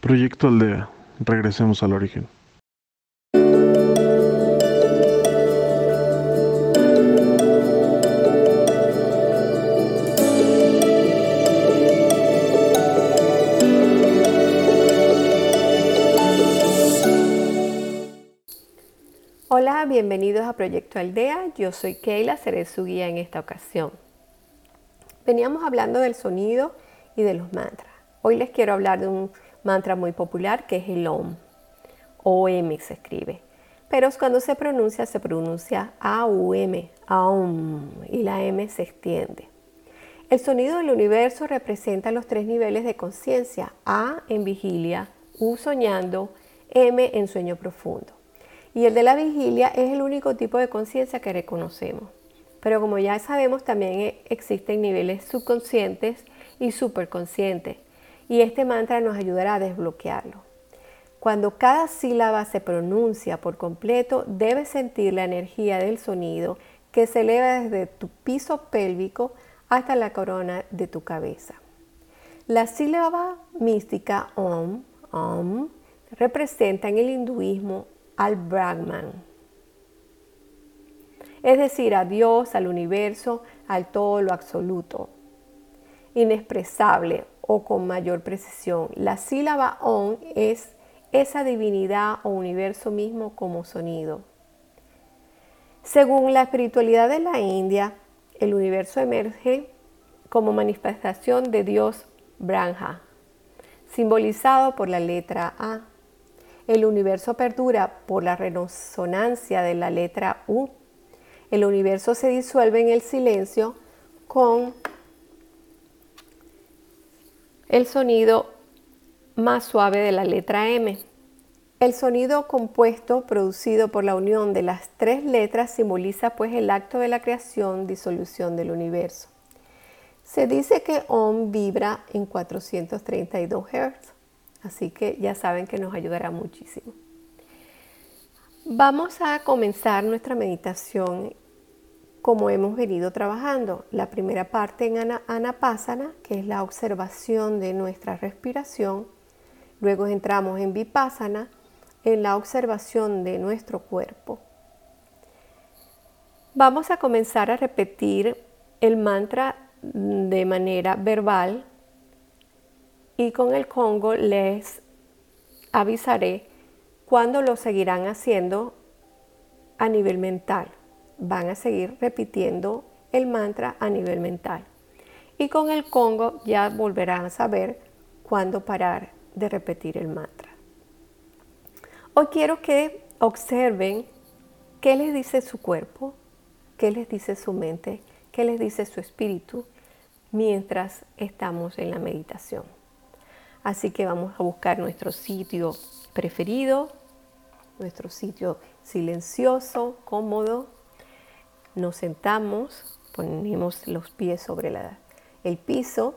Proyecto Aldea. Regresemos al origen. Hola, bienvenidos a Proyecto Aldea. Yo soy Keila, seré su guía en esta ocasión. Veníamos hablando del sonido y de los mantras. Hoy les quiero hablar de un mantra muy popular que es el OM. OM se escribe. Pero cuando se pronuncia, se pronuncia AUM, AUM, y la M se extiende. El sonido del universo representa los tres niveles de conciencia, A en vigilia, U soñando, M en sueño profundo. Y el de la vigilia es el único tipo de conciencia que reconocemos. Pero como ya sabemos, también existen niveles subconscientes y superconscientes. Y este mantra nos ayudará a desbloquearlo. Cuando cada sílaba se pronuncia por completo, debes sentir la energía del sonido que se eleva desde tu piso pélvico hasta la corona de tu cabeza. La sílaba mística Om, Om, representa en el hinduismo al Brahman, es decir, a Dios, al universo, al todo lo absoluto, inexpresable o con mayor precisión. La sílaba Om es esa divinidad o universo mismo como sonido. Según la espiritualidad de la India, el universo emerge como manifestación de Dios Brahma, simbolizado por la letra A. El universo perdura por la resonancia de la letra U. El universo se disuelve en el silencio con el sonido más suave de la letra M. El sonido compuesto producido por la unión de las tres letras simboliza pues el acto de la creación, disolución del universo. Se dice que OM vibra en 432 Hz. Así que ya saben que nos ayudará muchísimo. Vamos a comenzar nuestra meditación como hemos venido trabajando. La primera parte en Anapasana, que es la observación de nuestra respiración. Luego entramos en Vipassana, en la observación de nuestro cuerpo. Vamos a comenzar a repetir el mantra de manera verbal y con el Congo les avisaré cuándo lo seguirán haciendo a nivel mental. Van a seguir repitiendo el mantra a nivel mental. Y con el Congo ya volverán a saber cuándo parar de repetir el mantra. Hoy quiero que observen qué les dice su cuerpo, qué les dice su mente, qué les dice su espíritu mientras estamos en la meditación. Así que vamos a buscar nuestro sitio preferido, nuestro sitio silencioso, cómodo. Nos sentamos, ponemos los pies sobre el piso,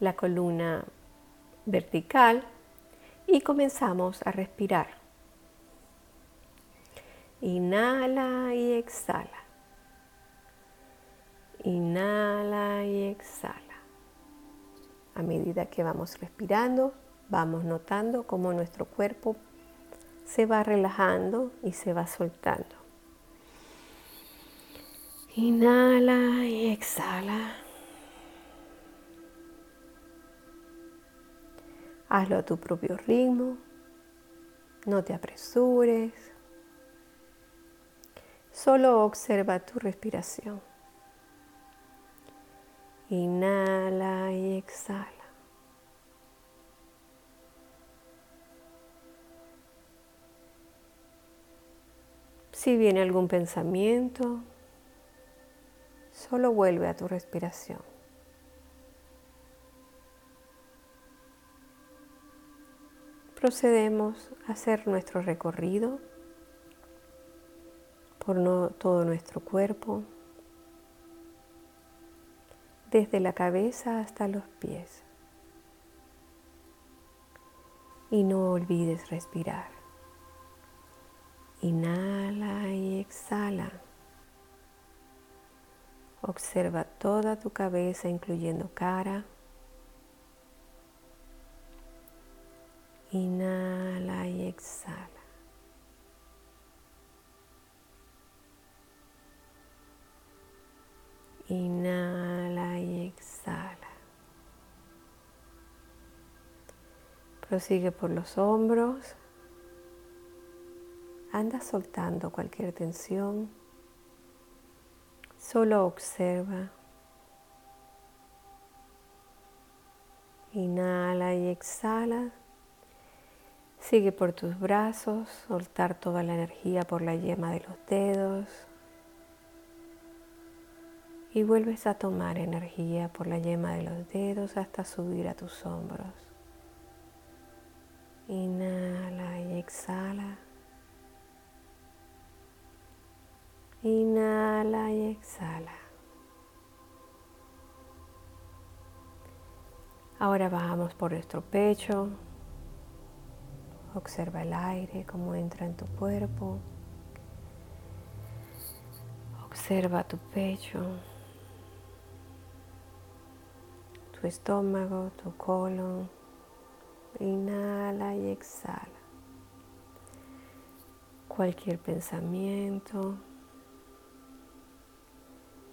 la columna vertical y comenzamos a respirar. Inhala y exhala. Inhala y exhala. A medida que vamos respirando, vamos notando cómo nuestro cuerpo se va relajando y se va soltando. Inhala y exhala. Hazlo a tu propio ritmo. No te apresures. Solo observa tu respiración. Inhala y exhala. Si viene algún pensamiento, solo vuelve a tu respiración. Procedemos a hacer nuestro recorrido por todo nuestro cuerpo desde la cabeza hasta los pies. Y no olvides respirar. Inhala y exhala. Observa toda tu cabeza, incluyendo cara, Inhala y exhala. Inhala y exhala. Prosigue por los hombros. Anda soltando cualquier tensión. Solo observa. Inhala y exhala. Sigue por tus brazos, soltar toda la energía por la yema de los dedos. Y vuelves a tomar energía por la yema de los dedos hasta subir a tus hombros. Inhala y exhala. Inhala y exhala. Ahora bajamos por nuestro pecho. Observa el aire, cómo entra en tu cuerpo. Observa tu pecho, tu estómago, tu colon. Inhala y exhala. Cualquier pensamiento.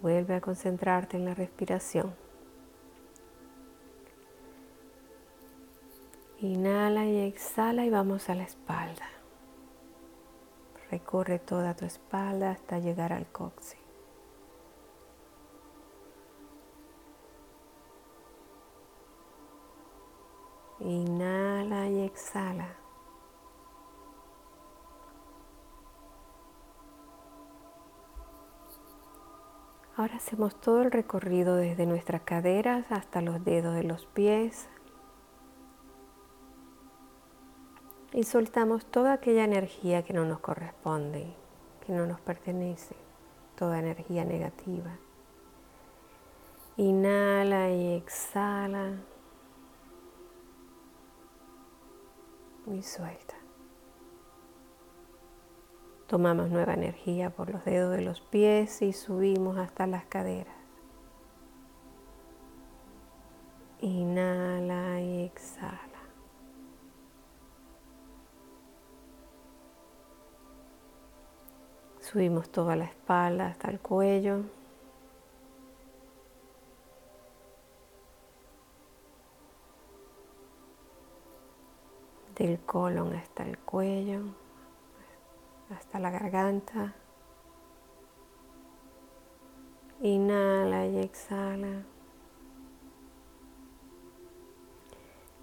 Vuelve a concentrarte en la respiración. Inhala y exhala y vamos a la espalda. Recorre toda tu espalda hasta llegar al coxis. Inhala y exhala. Ahora hacemos todo el recorrido desde nuestras caderas hasta los dedos de los pies, y soltamos toda aquella energía que no nos corresponde, que no nos pertenece, toda energía negativa. Inhala y exhala y suelta. Tomamos nueva energía por los dedos de los pies y subimos hasta las caderas. Inhala y exhala. Subimos toda la espalda hasta el cuello. Del colon hasta el cuello, hasta la garganta. Inhala y exhala.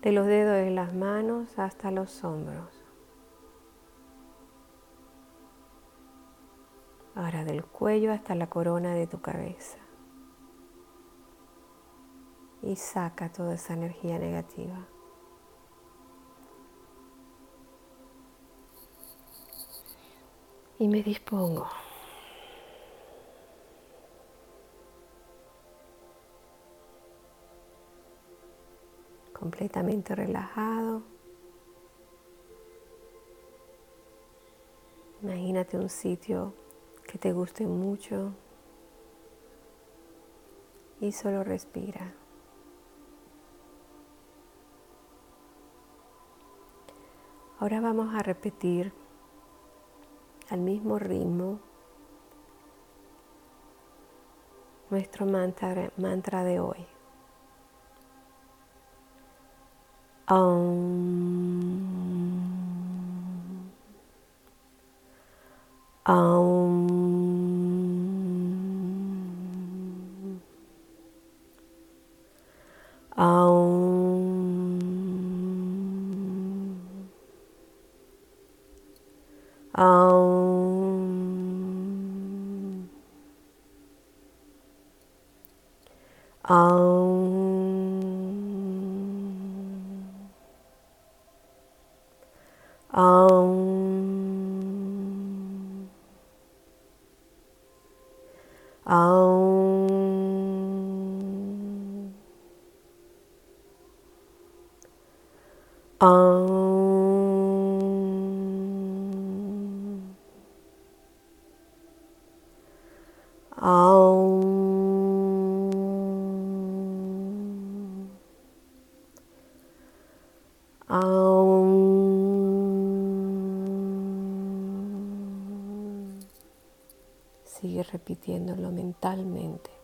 De los dedos de las manos hasta los hombros. Ahora del cuello hasta la corona de tu cabeza. Y saca toda esa energía negativa. Y me dispongo. Completamente relajado. Imagínate un sitio que te guste mucho y solo respira. Ahora vamos a repetir al mismo ritmo. Nuestro mantra, mantra de hoy. Om. Om. Sigue repitiéndolo mentalmente.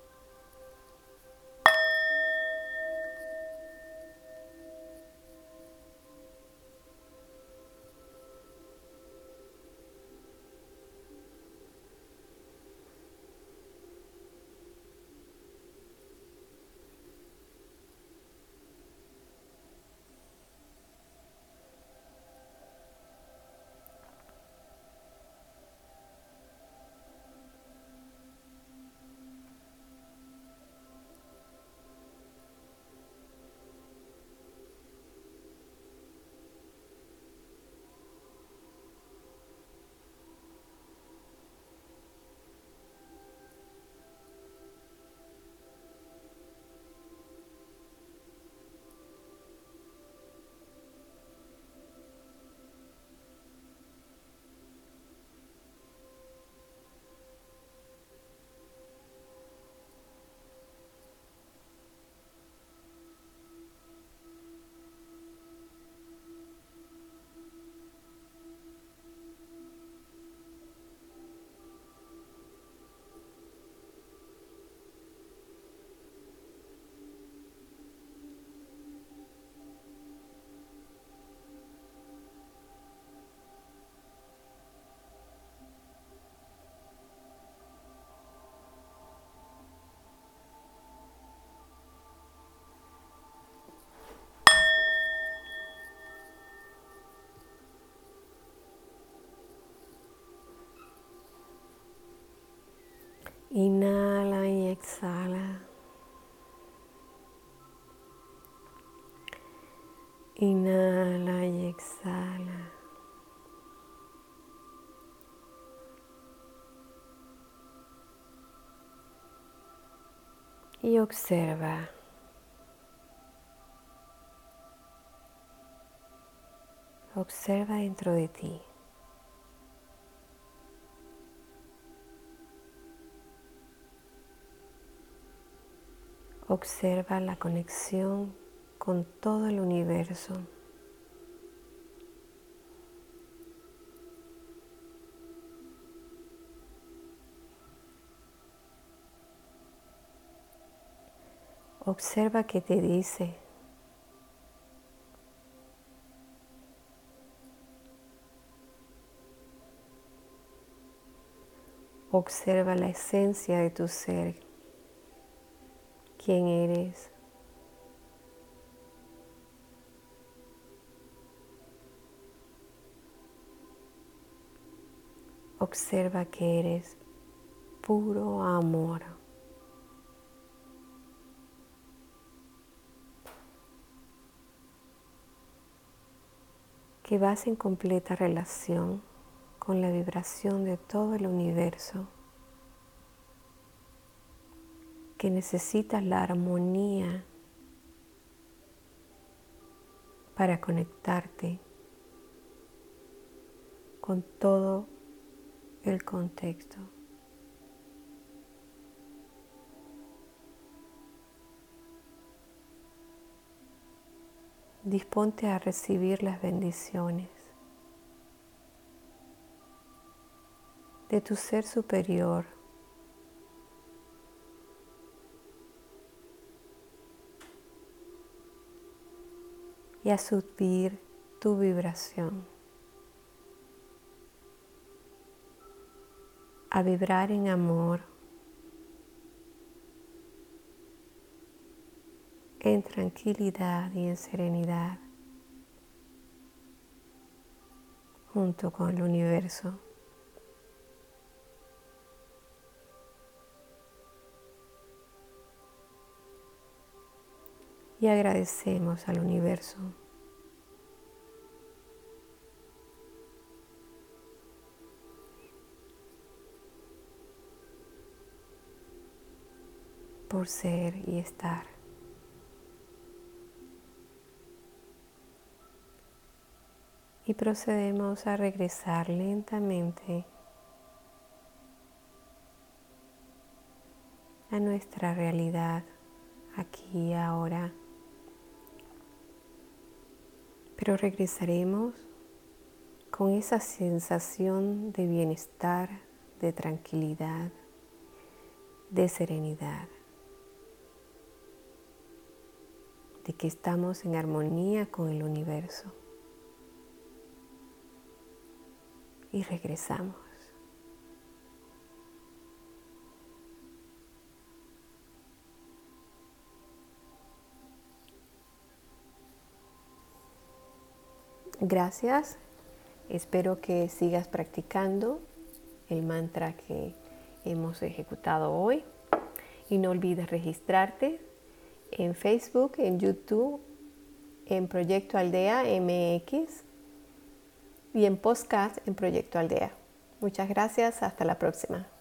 Inhala y exhala. Inhala y exhala. Y observa. Observa dentro de ti. Observa la conexión con todo el universo. Observa qué te dice. Observa la esencia de tu ser quién eres. Observa que eres puro amor. Que vas en completa relación con la vibración de todo el universo que necesitas la armonía para conectarte con todo el contexto. Disponte a recibir las bendiciones de tu ser superior y a subir tu vibración. A vibrar en amor, en tranquilidad y en serenidad junto con el universo. Y agradecemos al universo. por ser y estar. Y procedemos a regresar lentamente a nuestra realidad aquí y ahora pero regresaremos con esa sensación de bienestar, de tranquilidad, de serenidad, de que estamos en armonía con el universo. Y regresamos. Gracias. Espero que sigas practicando el mantra que hemos ejecutado hoy. Y no olvides registrarte en Facebook, en YouTube, en Proyecto Aldea MX y en podcast en Proyecto Aldea. Muchas gracias, hasta la próxima.